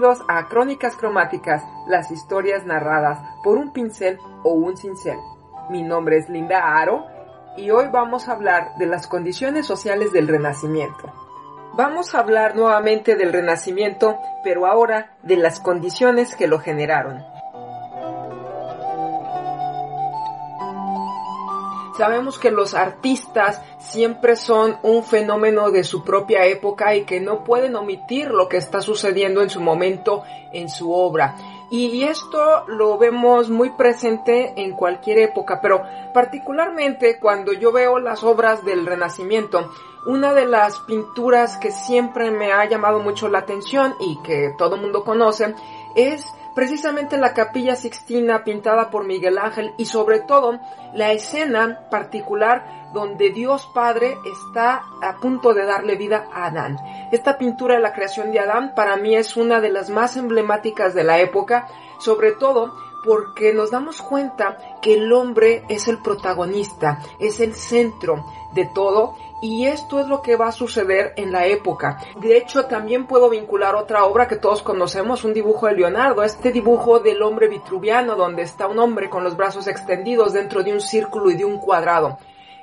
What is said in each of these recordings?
Bienvenidos a Crónicas Cromáticas, las historias narradas por un pincel o un cincel. Mi nombre es Linda Aro y hoy vamos a hablar de las condiciones sociales del Renacimiento. Vamos a hablar nuevamente del Renacimiento, pero ahora de las condiciones que lo generaron. Sabemos que los artistas siempre son un fenómeno de su propia época y que no pueden omitir lo que está sucediendo en su momento en su obra. Y esto lo vemos muy presente en cualquier época, pero particularmente cuando yo veo las obras del Renacimiento, una de las pinturas que siempre me ha llamado mucho la atención y que todo mundo conoce es precisamente la capilla sixtina pintada por Miguel Ángel y sobre todo la escena particular donde Dios Padre está a punto de darle vida a Adán. Esta pintura de la creación de Adán para mí es una de las más emblemáticas de la época, sobre todo porque nos damos cuenta que el hombre es el protagonista, es el centro de todo y esto es lo que va a suceder en la época. De hecho, también puedo vincular otra obra que todos conocemos, un dibujo de Leonardo, este dibujo del hombre vitruviano, donde está un hombre con los brazos extendidos dentro de un círculo y de un cuadrado.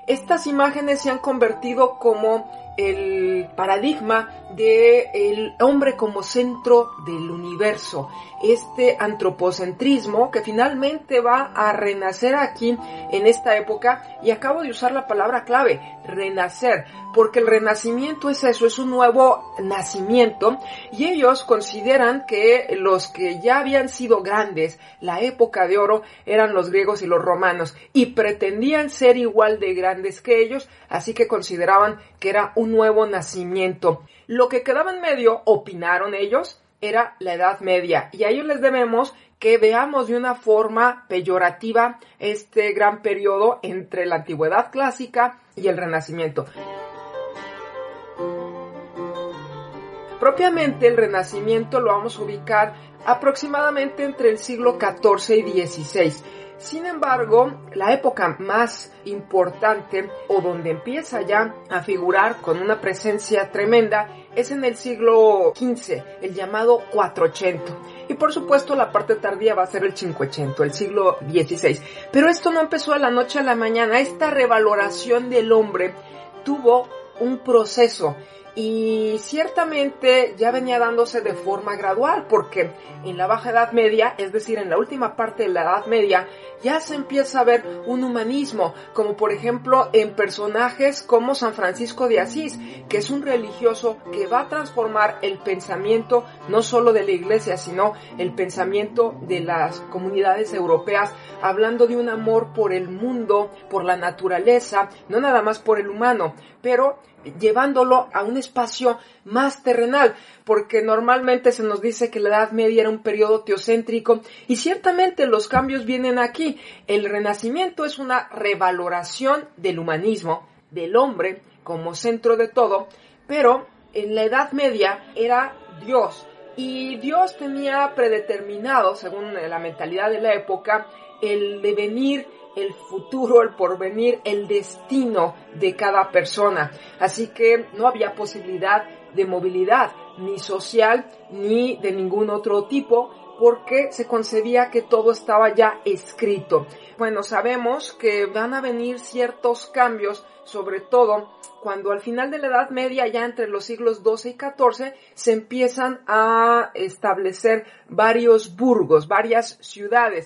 Estas imágenes se han convertido como el paradigma de el hombre como centro del universo, este antropocentrismo que finalmente va a renacer aquí en esta época y acabo de usar la palabra clave, renacer, porque el renacimiento es eso, es un nuevo nacimiento y ellos consideran que los que ya habían sido grandes, la época de oro, eran los griegos y los romanos y pretendían ser igual de grandes que ellos, así que consideraban que era un nuevo nacimiento. Lo que quedaba en medio, opinaron ellos, era la Edad Media y a ellos les debemos que veamos de una forma peyorativa este gran periodo entre la antigüedad clásica y el renacimiento. Propiamente el renacimiento lo vamos a ubicar aproximadamente entre el siglo XIV y XVI sin embargo, la época más importante o donde empieza ya a figurar con una presencia tremenda es en el siglo XV, el llamado 480. Y por supuesto la parte tardía va a ser el 580, el siglo XVI. Pero esto no empezó de la noche a la mañana, esta revaloración del hombre tuvo un proceso y ciertamente ya venía dándose de forma gradual porque en la Baja Edad Media, es decir, en la última parte de la Edad Media, ya se empieza a ver un humanismo, como por ejemplo en personajes como San Francisco de Asís, que es un religioso que va a transformar el pensamiento no solo de la iglesia, sino el pensamiento de las comunidades europeas, hablando de un amor por el mundo, por la naturaleza, no nada más por el humano, pero llevándolo a un espacio más terrenal, porque normalmente se nos dice que la Edad Media era un periodo teocéntrico y ciertamente los cambios vienen aquí. El Renacimiento es una revaloración del humanismo, del hombre como centro de todo, pero en la Edad Media era Dios y Dios tenía predeterminado, según la mentalidad de la época, el devenir el futuro, el porvenir, el destino de cada persona. Así que no había posibilidad de movilidad, ni social, ni de ningún otro tipo, porque se concebía que todo estaba ya escrito. Bueno, sabemos que van a venir ciertos cambios, sobre todo cuando al final de la Edad Media, ya entre los siglos XII y XIV, se empiezan a establecer varios burgos, varias ciudades.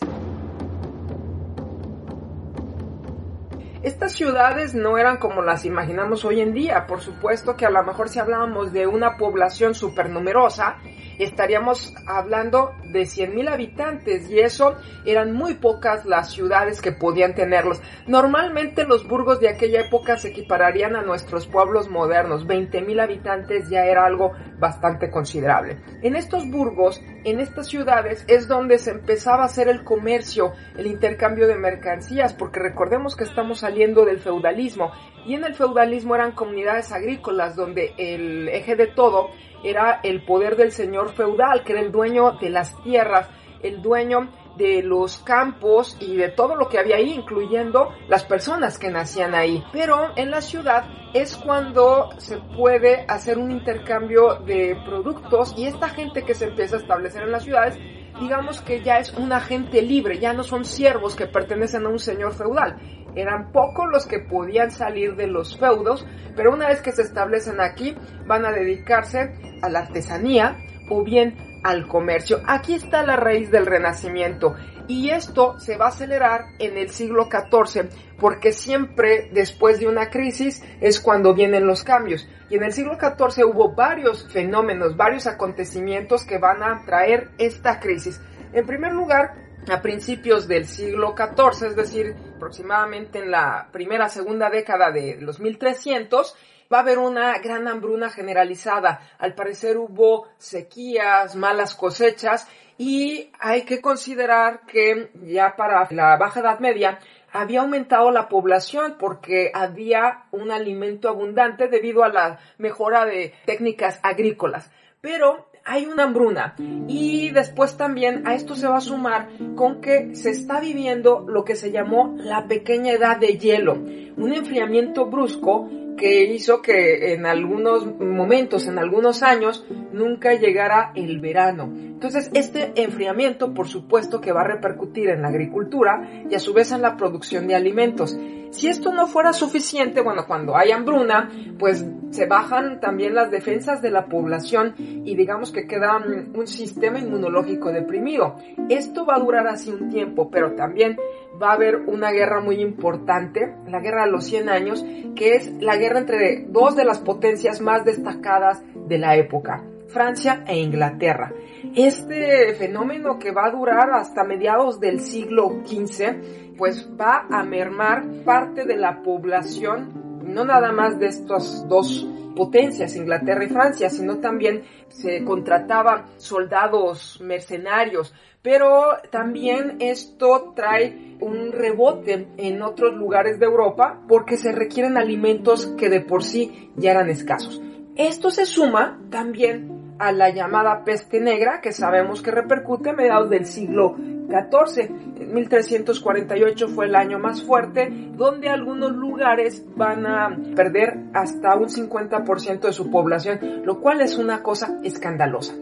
Estas ciudades no eran como las imaginamos hoy en día. Por supuesto que a lo mejor si hablábamos de una población supernumerosa, estaríamos hablando de 100.000 habitantes y eso eran muy pocas las ciudades que podían tenerlos. Normalmente los burgos de aquella época se equipararían a nuestros pueblos modernos. 20.000 habitantes ya era algo bastante considerable. En estos burgos, en estas ciudades, es donde se empezaba a hacer el comercio, el intercambio de mercancías, porque recordemos que estamos saliendo del feudalismo y en el feudalismo eran comunidades agrícolas donde el eje de todo era el poder del señor feudal, que era el dueño de las tierras, el dueño de los campos y de todo lo que había ahí, incluyendo las personas que nacían ahí. Pero en la ciudad es cuando se puede hacer un intercambio de productos y esta gente que se empieza a establecer en las ciudades digamos que ya es una gente libre, ya no son siervos que pertenecen a un señor feudal. Eran pocos los que podían salir de los feudos, pero una vez que se establecen aquí, van a dedicarse a la artesanía o bien al comercio. Aquí está la raíz del renacimiento y esto se va a acelerar en el siglo XIV porque siempre después de una crisis es cuando vienen los cambios. Y en el siglo XIV hubo varios fenómenos, varios acontecimientos que van a traer esta crisis. En primer lugar, a principios del siglo XIV, es decir, aproximadamente en la primera, segunda década de los 1300, va a haber una gran hambruna generalizada. Al parecer hubo sequías, malas cosechas y hay que considerar que ya para la Baja Edad Media había aumentado la población porque había un alimento abundante debido a la mejora de técnicas agrícolas. Pero hay una hambruna. Y después también a esto se va a sumar con que se está viviendo lo que se llamó la pequeña edad de hielo, un enfriamiento brusco que hizo que en algunos momentos, en algunos años, nunca llegara el verano. Entonces, este enfriamiento, por supuesto, que va a repercutir en la agricultura y a su vez en la producción de alimentos. Si esto no fuera suficiente, bueno, cuando hay hambruna, pues se bajan también las defensas de la población y digamos que queda un sistema inmunológico deprimido. Esto va a durar así un tiempo, pero también va a haber una guerra muy importante, la guerra de los 100 años, que es la guerra entre dos de las potencias más destacadas de la época, Francia e Inglaterra. Este fenómeno que va a durar hasta mediados del siglo XV, pues va a mermar parte de la población, no nada más de estas dos potencias, Inglaterra y Francia, sino también se contrataban soldados mercenarios, pero también esto trae un rebote en otros lugares de Europa porque se requieren alimentos que de por sí ya eran escasos. Esto se suma también a la llamada peste negra que sabemos que repercute a mediados del siglo XIV. 1348 fue el año más fuerte, donde algunos lugares van a perder hasta un 50% de su población, lo cual es una cosa escandalosa.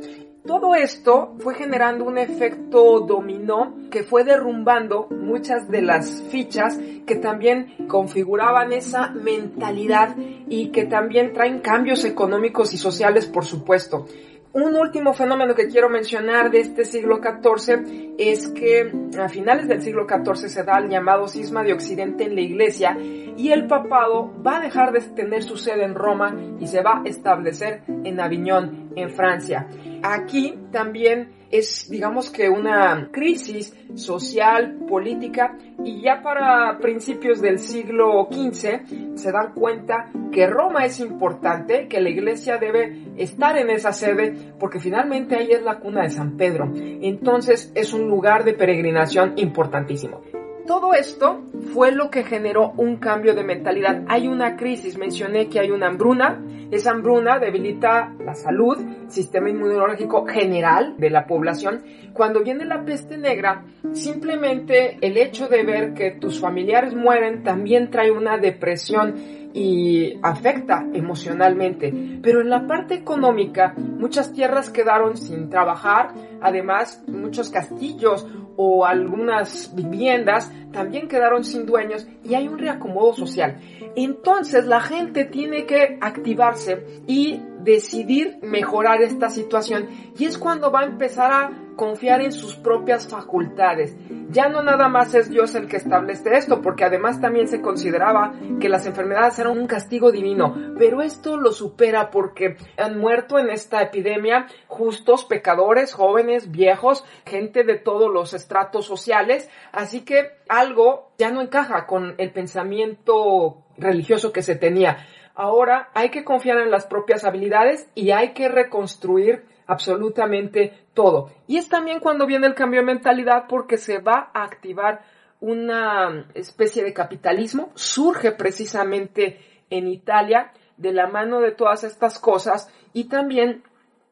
Todo esto fue generando un efecto dominó que fue derrumbando muchas de las fichas que también configuraban esa mentalidad y que también traen cambios económicos y sociales, por supuesto. Un último fenómeno que quiero mencionar de este siglo XIV es que a finales del siglo XIV se da el llamado cisma de Occidente en la Iglesia y el papado va a dejar de tener su sede en Roma y se va a establecer en Aviñón, en Francia. Aquí también es, digamos que una crisis social, política, y ya para principios del siglo XV se dan cuenta que Roma es importante, que la iglesia debe estar en esa sede, porque finalmente ahí es la cuna de San Pedro. Entonces es un lugar de peregrinación importantísimo. Todo esto fue lo que generó un cambio de mentalidad. Hay una crisis, mencioné que hay una hambruna, esa hambruna debilita la salud, sistema inmunológico general de la población. Cuando viene la peste negra, simplemente el hecho de ver que tus familiares mueren también trae una depresión y afecta emocionalmente. Pero en la parte económica, muchas tierras quedaron sin trabajar, además muchos castillos o algunas viviendas también quedaron sin dueños y hay un reacomodo social. Entonces la gente tiene que activarse y decidir mejorar esta situación. Y es cuando va a empezar a confiar en sus propias facultades. Ya no nada más es Dios el que establece esto, porque además también se consideraba que las enfermedades eran un castigo divino, pero esto lo supera porque han muerto en esta epidemia justos, pecadores, jóvenes, viejos, gente de todos los estratos sociales, así que algo ya no encaja con el pensamiento religioso que se tenía. Ahora hay que confiar en las propias habilidades y hay que reconstruir absolutamente todo. Y es también cuando viene el cambio de mentalidad porque se va a activar una especie de capitalismo. Surge precisamente en Italia de la mano de todas estas cosas y también,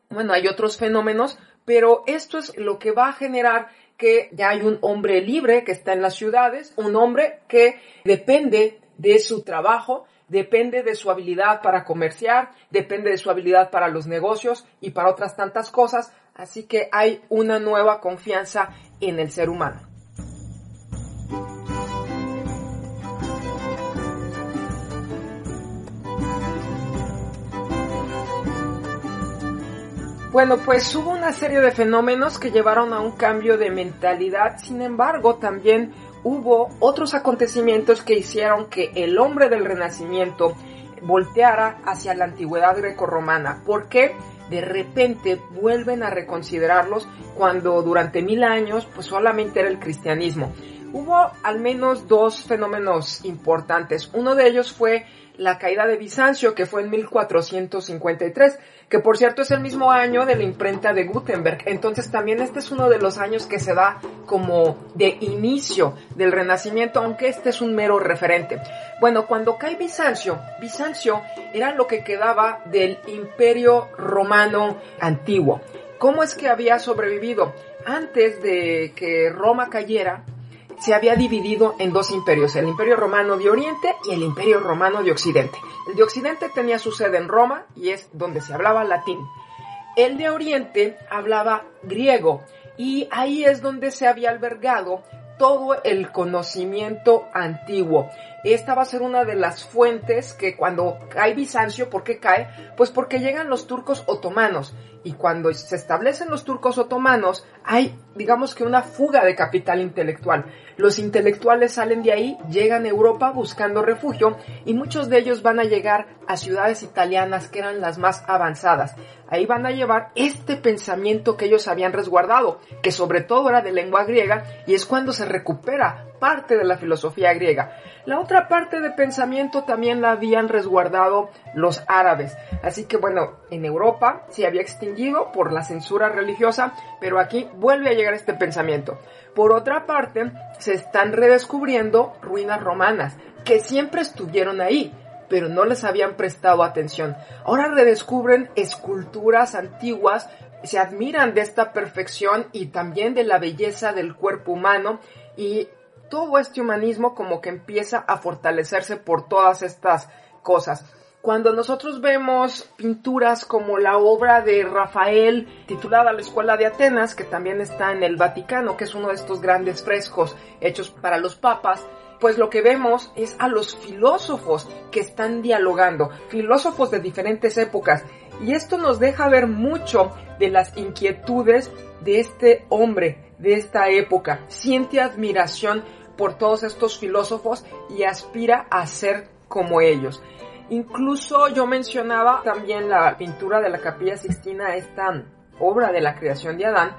bueno, hay otros fenómenos, pero esto es lo que va a generar que ya hay un hombre libre que está en las ciudades, un hombre que depende de su trabajo, depende de su habilidad para comerciar, depende de su habilidad para los negocios y para otras tantas cosas, así que hay una nueva confianza en el ser humano. Bueno, pues hubo una serie de fenómenos que llevaron a un cambio de mentalidad, sin embargo también hubo otros acontecimientos que hicieron que el hombre del Renacimiento volteara hacia la antigüedad grecorromana. ¿Por qué? De repente vuelven a reconsiderarlos cuando durante mil años pues solamente era el cristianismo. Hubo al menos dos fenómenos importantes. Uno de ellos fue la caída de Bizancio, que fue en 1453, que por cierto es el mismo año de la imprenta de Gutenberg. Entonces también este es uno de los años que se da como de inicio del Renacimiento, aunque este es un mero referente. Bueno, cuando cae Bizancio, Bizancio era lo que quedaba del imperio romano antiguo. ¿Cómo es que había sobrevivido? Antes de que Roma cayera, se había dividido en dos imperios, el imperio romano de Oriente y el imperio romano de Occidente. El de Occidente tenía su sede en Roma y es donde se hablaba latín. El de Oriente hablaba griego y ahí es donde se había albergado todo el conocimiento antiguo. Esta va a ser una de las fuentes que cuando cae Bizancio, ¿por qué cae? Pues porque llegan los turcos otomanos y cuando se establecen los turcos otomanos hay, digamos que una fuga de capital intelectual. Los intelectuales salen de ahí, llegan a Europa buscando refugio y muchos de ellos van a llegar a ciudades italianas que eran las más avanzadas. Ahí van a llevar este pensamiento que ellos habían resguardado, que sobre todo era de lengua griega y es cuando se recupera parte de la filosofía griega. La otra parte de pensamiento también la habían resguardado los árabes. Así que bueno, en Europa se había extinguido por la censura religiosa, pero aquí vuelve a llegar este pensamiento. Por otra parte, se están redescubriendo ruinas romanas, que siempre estuvieron ahí, pero no les habían prestado atención. Ahora redescubren esculturas antiguas, se admiran de esta perfección y también de la belleza del cuerpo humano y todo este humanismo como que empieza a fortalecerse por todas estas cosas. Cuando nosotros vemos pinturas como la obra de Rafael titulada La Escuela de Atenas, que también está en el Vaticano, que es uno de estos grandes frescos hechos para los papas, pues lo que vemos es a los filósofos que están dialogando, filósofos de diferentes épocas, y esto nos deja ver mucho de las inquietudes de este hombre, de esta época. Siente admiración por todos estos filósofos y aspira a ser como ellos. Incluso yo mencionaba también la pintura de la Capilla Sixtina, esta obra de la creación de Adán.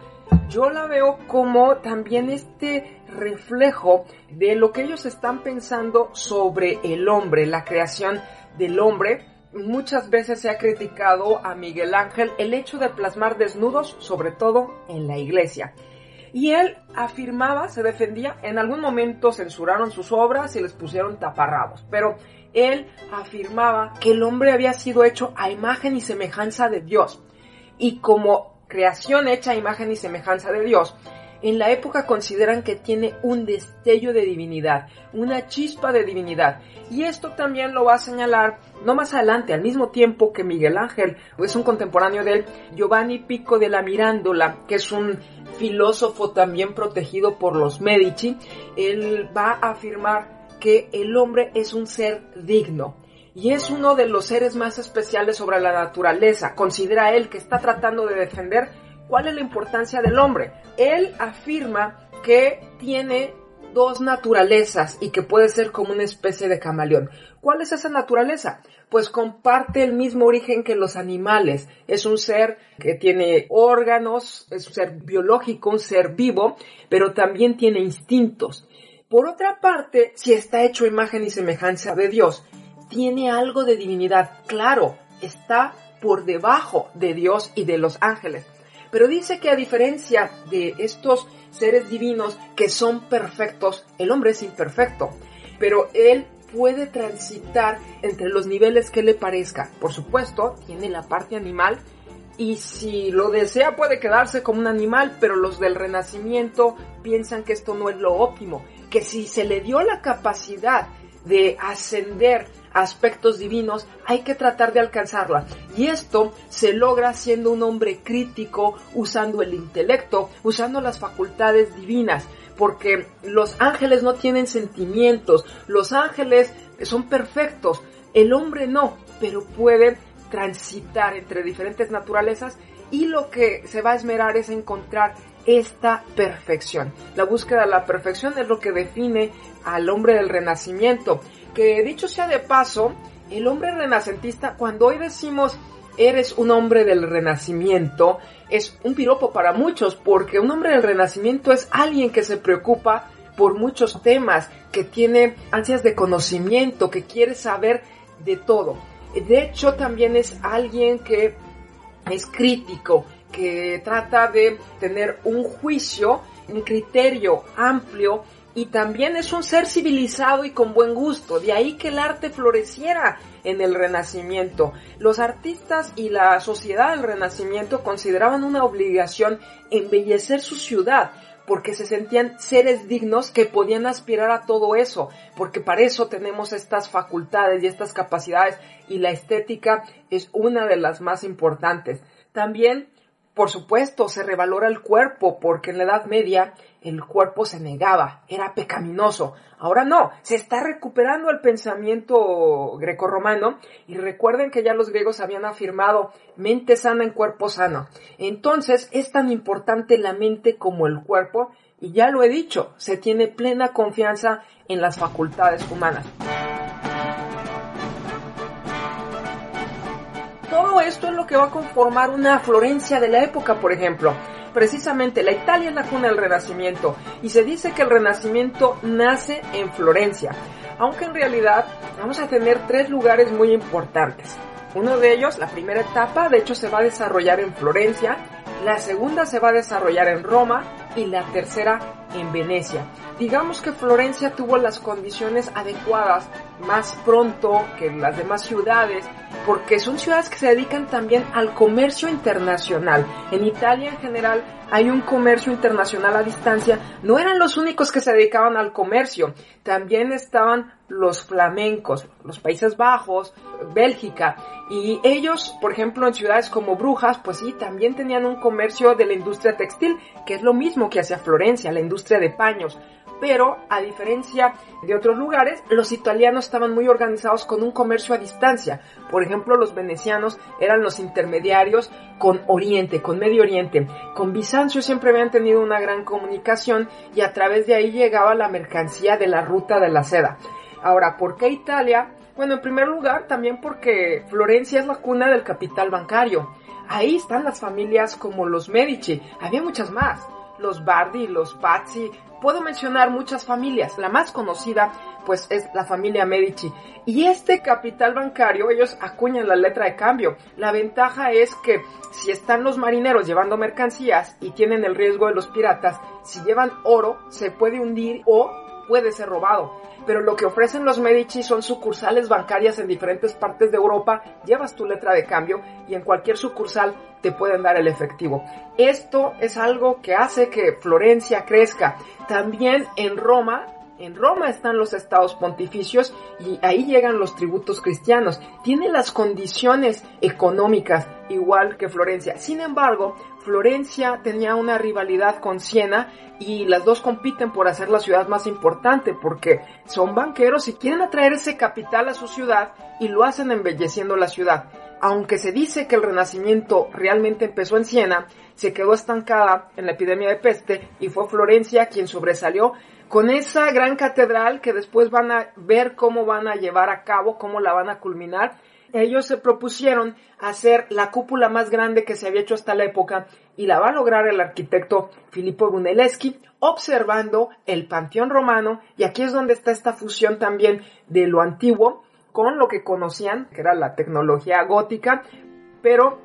Yo la veo como también este reflejo de lo que ellos están pensando sobre el hombre, la creación del hombre. Muchas veces se ha criticado a Miguel Ángel el hecho de plasmar desnudos, sobre todo en la iglesia. Y él afirmaba, se defendía, en algún momento censuraron sus obras y les pusieron taparrabos, pero él afirmaba que el hombre había sido hecho a imagen y semejanza de Dios. Y como creación hecha a imagen y semejanza de Dios, en la época consideran que tiene un destello de divinidad, una chispa de divinidad. Y esto también lo va a señalar no más adelante, al mismo tiempo que Miguel Ángel, es un contemporáneo de él, Giovanni Pico de la Mirándola, que es un filósofo también protegido por los Medici, él va a afirmar que el hombre es un ser digno y es uno de los seres más especiales sobre la naturaleza. Considera él que está tratando de defender cuál es la importancia del hombre. Él afirma que tiene dos naturalezas y que puede ser como una especie de camaleón. ¿Cuál es esa naturaleza? Pues comparte el mismo origen que los animales. Es un ser que tiene órganos, es un ser biológico, un ser vivo, pero también tiene instintos. Por otra parte, si está hecho imagen y semejanza de Dios, tiene algo de divinidad. Claro, está por debajo de Dios y de los ángeles. Pero dice que a diferencia de estos seres divinos que son perfectos, el hombre es imperfecto. Pero él puede transitar entre los niveles que le parezca. Por supuesto, tiene la parte animal y si lo desea puede quedarse como un animal, pero los del renacimiento piensan que esto no es lo óptimo, que si se le dio la capacidad de ascender aspectos divinos, hay que tratar de alcanzarla. Y esto se logra siendo un hombre crítico, usando el intelecto, usando las facultades divinas, porque los ángeles no tienen sentimientos, los ángeles son perfectos, el hombre no, pero puede transitar entre diferentes naturalezas y lo que se va a esmerar es encontrar esta perfección. La búsqueda de la perfección es lo que define al hombre del renacimiento que dicho sea de paso, el hombre renacentista, cuando hoy decimos eres un hombre del renacimiento, es un piropo para muchos, porque un hombre del renacimiento es alguien que se preocupa por muchos temas, que tiene ansias de conocimiento, que quiere saber de todo. De hecho, también es alguien que es crítico, que trata de tener un juicio, un criterio amplio y también es un ser civilizado y con buen gusto, de ahí que el arte floreciera en el Renacimiento. Los artistas y la sociedad del Renacimiento consideraban una obligación embellecer su ciudad, porque se sentían seres dignos que podían aspirar a todo eso, porque para eso tenemos estas facultades y estas capacidades y la estética es una de las más importantes. También por supuesto, se revalora el cuerpo porque en la Edad Media el cuerpo se negaba, era pecaminoso. Ahora no, se está recuperando el pensamiento grecorromano y recuerden que ya los griegos habían afirmado mente sana en cuerpo sano. Entonces es tan importante la mente como el cuerpo y ya lo he dicho, se tiene plena confianza en las facultades humanas. Esto es lo que va a conformar una Florencia de la época, por ejemplo. Precisamente la Italia es la cuna del Renacimiento y se dice que el Renacimiento nace en Florencia, aunque en realidad vamos a tener tres lugares muy importantes. Uno de ellos, la primera etapa, de hecho se va a desarrollar en Florencia, la segunda se va a desarrollar en Roma y la tercera en Venecia. Digamos que Florencia tuvo las condiciones adecuadas más pronto que las demás ciudades, porque son ciudades que se dedican también al comercio internacional. En Italia en general hay un comercio internacional a distancia. No eran los únicos que se dedicaban al comercio, también estaban los flamencos, los Países Bajos, Bélgica, y ellos, por ejemplo, en ciudades como Brujas, pues sí, también tenían un comercio de la industria textil, que es lo mismo que hacia Florencia, la industria de paños pero a diferencia de otros lugares, los italianos estaban muy organizados con un comercio a distancia. Por ejemplo, los venecianos eran los intermediarios con Oriente, con Medio Oriente. Con Bizancio siempre habían tenido una gran comunicación y a través de ahí llegaba la mercancía de la ruta de la seda. Ahora, ¿por qué Italia? Bueno, en primer lugar, también porque Florencia es la cuna del capital bancario. Ahí están las familias como los Medici, había muchas más los Bardi, los Pazzi, puedo mencionar muchas familias. La más conocida, pues, es la familia Medici. Y este capital bancario, ellos acuñan la letra de cambio. La ventaja es que si están los marineros llevando mercancías y tienen el riesgo de los piratas, si llevan oro, se puede hundir o puede ser robado. Pero lo que ofrecen los Medici son sucursales bancarias en diferentes partes de Europa, llevas tu letra de cambio y en cualquier sucursal te pueden dar el efectivo. Esto es algo que hace que Florencia crezca. También en Roma en Roma están los estados pontificios y ahí llegan los tributos cristianos. Tiene las condiciones económicas igual que Florencia. Sin embargo, Florencia tenía una rivalidad con Siena y las dos compiten por hacer la ciudad más importante porque son banqueros y quieren atraer ese capital a su ciudad y lo hacen embelleciendo la ciudad. Aunque se dice que el renacimiento realmente empezó en Siena, se quedó estancada en la epidemia de peste y fue Florencia quien sobresalió con esa gran catedral que después van a ver cómo van a llevar a cabo, cómo la van a culminar. Ellos se propusieron hacer la cúpula más grande que se había hecho hasta la época y la va a lograr el arquitecto Filippo Brunelleschi observando el panteón romano y aquí es donde está esta fusión también de lo antiguo con lo que conocían, que era la tecnología gótica, pero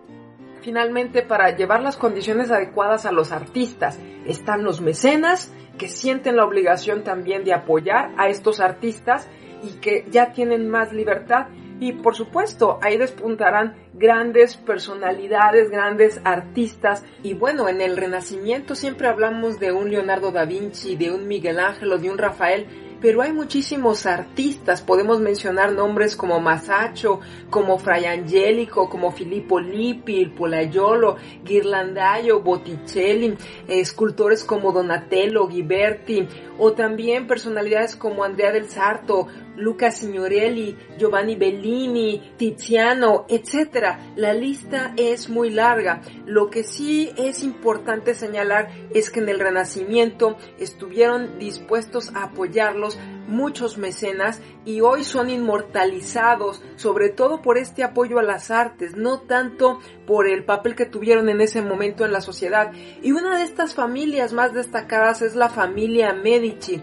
finalmente para llevar las condiciones adecuadas a los artistas están los mecenas, que sienten la obligación también de apoyar a estos artistas y que ya tienen más libertad. Y por supuesto, ahí despuntarán grandes personalidades, grandes artistas. Y bueno, en el Renacimiento siempre hablamos de un Leonardo da Vinci, de un Miguel Ángel de un Rafael, pero hay muchísimos artistas, podemos mencionar nombres como Masaccio, como Fray Angelico, como Filippo Lippi, Polaiolo, Ghirlandaio, Botticelli, escultores como Donatello, Ghiberti, o también personalidades como Andrea del Sarto, Luca Signorelli, Giovanni Bellini, Tiziano, etc. La lista es muy larga. Lo que sí es importante señalar es que en el Renacimiento estuvieron dispuestos a apoyarlos muchos mecenas y hoy son inmortalizados, sobre todo por este apoyo a las artes, no tanto por el papel que tuvieron en ese momento en la sociedad. Y una de estas familias más destacadas es la familia Medici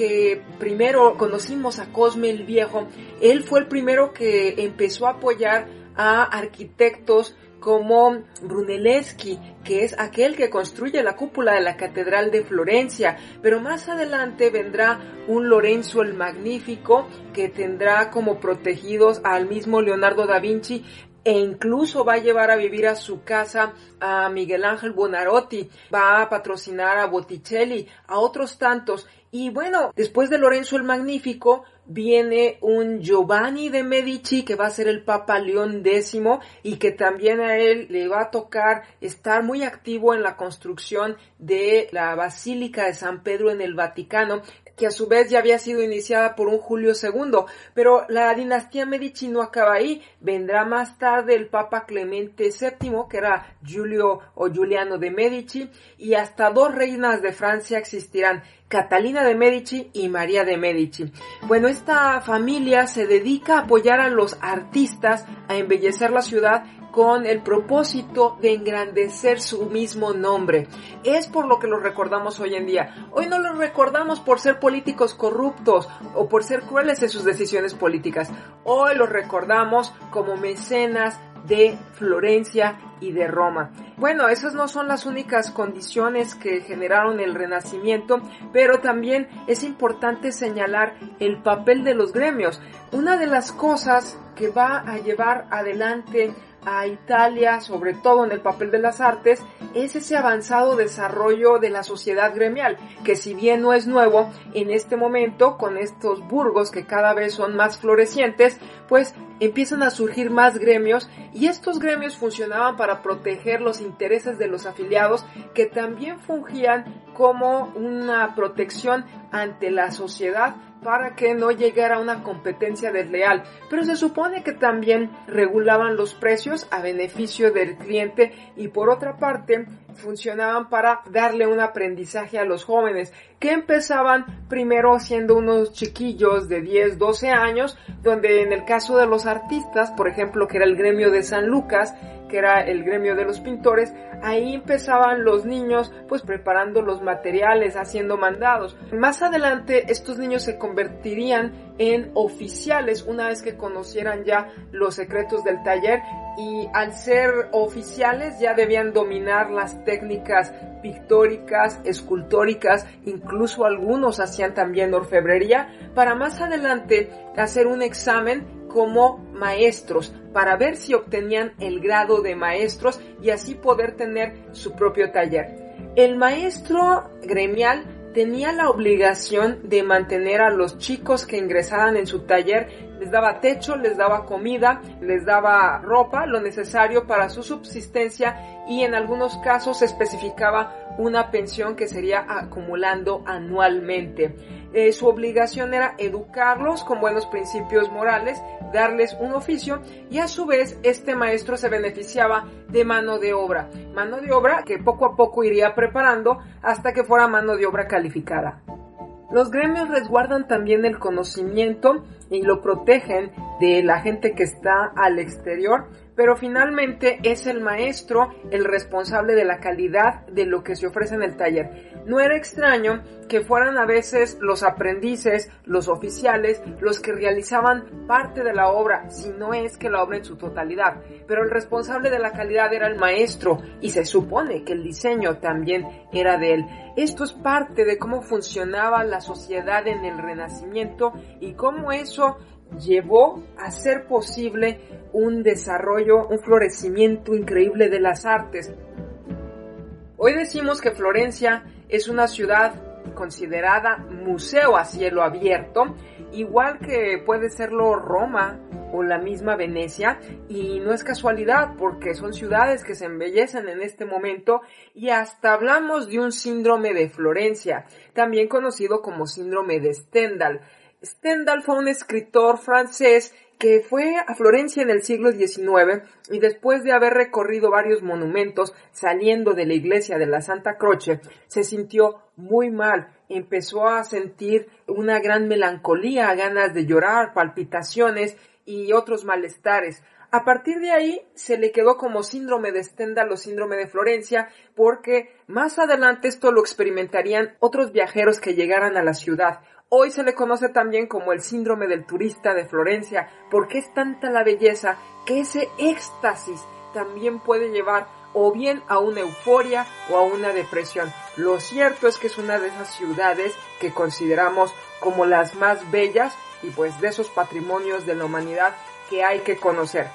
que primero conocimos a Cosme el Viejo, él fue el primero que empezó a apoyar a arquitectos como Brunelleschi, que es aquel que construye la cúpula de la Catedral de Florencia, pero más adelante vendrá un Lorenzo el Magnífico que tendrá como protegidos al mismo Leonardo da Vinci, e incluso va a llevar a vivir a su casa a Miguel Ángel Bonarotti, va a patrocinar a Botticelli, a otros tantos, y bueno, después de Lorenzo el Magnífico viene un Giovanni de Medici que va a ser el Papa León X y que también a él le va a tocar estar muy activo en la construcción de la Basílica de San Pedro en el Vaticano que a su vez ya había sido iniciada por un Julio II, pero la dinastía Medici no acaba ahí, vendrá más tarde el Papa Clemente VII, que era Giulio o Giuliano de Medici, y hasta dos reinas de Francia existirán, Catalina de Medici y María de Medici. Bueno, esta familia se dedica a apoyar a los artistas a embellecer la ciudad con el propósito de engrandecer su mismo nombre. Es por lo que los recordamos hoy en día. Hoy no los recordamos por ser políticos corruptos o por ser crueles en sus decisiones políticas. Hoy los recordamos como mecenas de Florencia y de Roma. Bueno, esas no son las únicas condiciones que generaron el Renacimiento, pero también es importante señalar el papel de los gremios. Una de las cosas que va a llevar adelante a Italia, sobre todo en el papel de las artes, es ese avanzado desarrollo de la sociedad gremial, que si bien no es nuevo, en este momento, con estos burgos que cada vez son más florecientes, pues empiezan a surgir más gremios y estos gremios funcionaban para proteger los intereses de los afiliados que también fungían como una protección ante la sociedad para que no llegara una competencia desleal, pero se supone que también regulaban los precios a beneficio del cliente y por otra parte funcionaban para darle un aprendizaje a los jóvenes que empezaban primero siendo unos chiquillos de 10, 12 años, donde en el caso de los artistas, por ejemplo, que era el gremio de San Lucas, que era el gremio de los pintores, ahí empezaban los niños pues preparando los materiales, haciendo mandados. Más adelante estos niños se convertirían en oficiales una vez que conocieran ya los secretos del taller y al ser oficiales ya debían dominar las técnicas pictóricas, escultóricas, incluso algunos hacían también orfebrería, para más adelante hacer un examen como maestros para ver si obtenían el grado de maestros y así poder tener su propio taller. El maestro gremial tenía la obligación de mantener a los chicos que ingresaran en su taller, les daba techo, les daba comida, les daba ropa, lo necesario para su subsistencia y en algunos casos especificaba una pensión que sería acumulando anualmente. Eh, su obligación era educarlos con buenos principios morales, darles un oficio y a su vez este maestro se beneficiaba de mano de obra, mano de obra que poco a poco iría preparando hasta que fuera mano de obra calificada. Los gremios resguardan también el conocimiento y lo protegen de la gente que está al exterior pero finalmente es el maestro el responsable de la calidad de lo que se ofrece en el taller. No era extraño que fueran a veces los aprendices, los oficiales, los que realizaban parte de la obra, si no es que la obra en su totalidad, pero el responsable de la calidad era el maestro y se supone que el diseño también era de él. Esto es parte de cómo funcionaba la sociedad en el Renacimiento y cómo eso llevó a ser posible un desarrollo, un florecimiento increíble de las artes. Hoy decimos que Florencia es una ciudad considerada museo a cielo abierto, igual que puede serlo Roma o la misma Venecia, y no es casualidad porque son ciudades que se embellecen en este momento y hasta hablamos de un síndrome de Florencia, también conocido como síndrome de Stendhal. Stendhal fue un escritor francés que fue a Florencia en el siglo XIX y después de haber recorrido varios monumentos saliendo de la iglesia de la Santa Croce, se sintió muy mal, empezó a sentir una gran melancolía, ganas de llorar, palpitaciones y otros malestares. A partir de ahí se le quedó como síndrome de Stendhal o síndrome de Florencia porque más adelante esto lo experimentarían otros viajeros que llegaran a la ciudad. Hoy se le conoce también como el síndrome del turista de Florencia, porque es tanta la belleza que ese éxtasis también puede llevar o bien a una euforia o a una depresión. Lo cierto es que es una de esas ciudades que consideramos como las más bellas y pues de esos patrimonios de la humanidad que hay que conocer.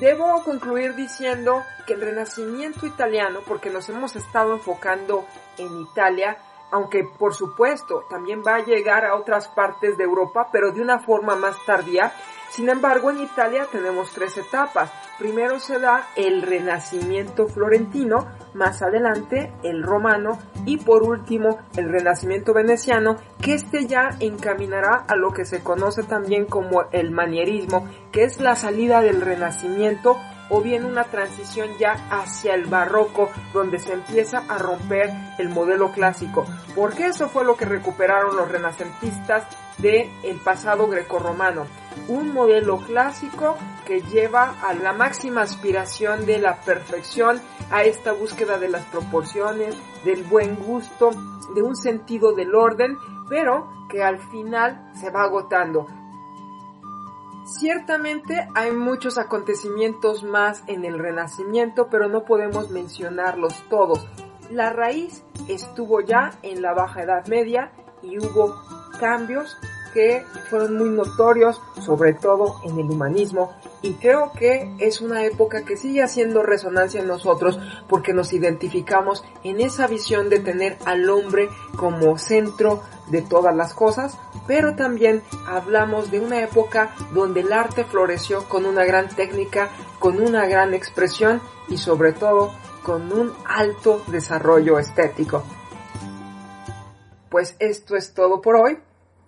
Debo concluir diciendo que el renacimiento italiano, porque nos hemos estado enfocando en Italia, aunque por supuesto también va a llegar a otras partes de Europa, pero de una forma más tardía, sin embargo, en Italia tenemos tres etapas. Primero se da el renacimiento florentino, más adelante el romano y por último el renacimiento veneciano, que este ya encaminará a lo que se conoce también como el manierismo, que es la salida del renacimiento o bien una transición ya hacia el barroco donde se empieza a romper el modelo clásico, porque eso fue lo que recuperaron los renacentistas del el pasado grecorromano, un modelo clásico que lleva a la máxima aspiración de la perfección, a esta búsqueda de las proporciones, del buen gusto, de un sentido del orden, pero que al final se va agotando. Ciertamente hay muchos acontecimientos más en el Renacimiento, pero no podemos mencionarlos todos. La raíz estuvo ya en la Baja Edad Media y hubo cambios que fueron muy notorios, sobre todo en el humanismo, y creo que es una época que sigue haciendo resonancia en nosotros porque nos identificamos en esa visión de tener al hombre como centro de todas las cosas, pero también hablamos de una época donde el arte floreció con una gran técnica, con una gran expresión y sobre todo con un alto desarrollo estético. Pues esto es todo por hoy.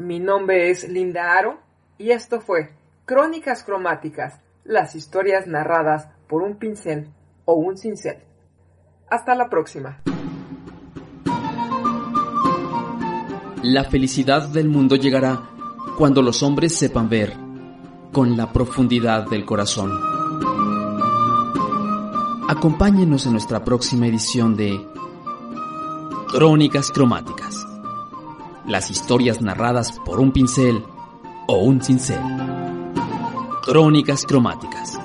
Mi nombre es Linda Aro y esto fue Crónicas Cromáticas, las historias narradas por un pincel o un cincel. Hasta la próxima. La felicidad del mundo llegará cuando los hombres sepan ver con la profundidad del corazón. Acompáñenos en nuestra próxima edición de Crónicas cromáticas. Las historias narradas por un pincel o un cincel. Crónicas cromáticas.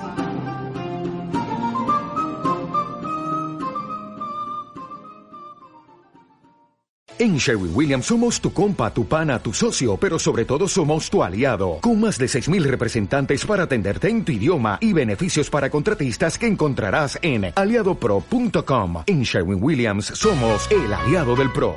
En Sherwin Williams somos tu compa, tu pana, tu socio, pero sobre todo somos tu aliado, con más de 6.000 representantes para atenderte en tu idioma y beneficios para contratistas que encontrarás en aliadopro.com. En Sherwin Williams somos el aliado del PRO.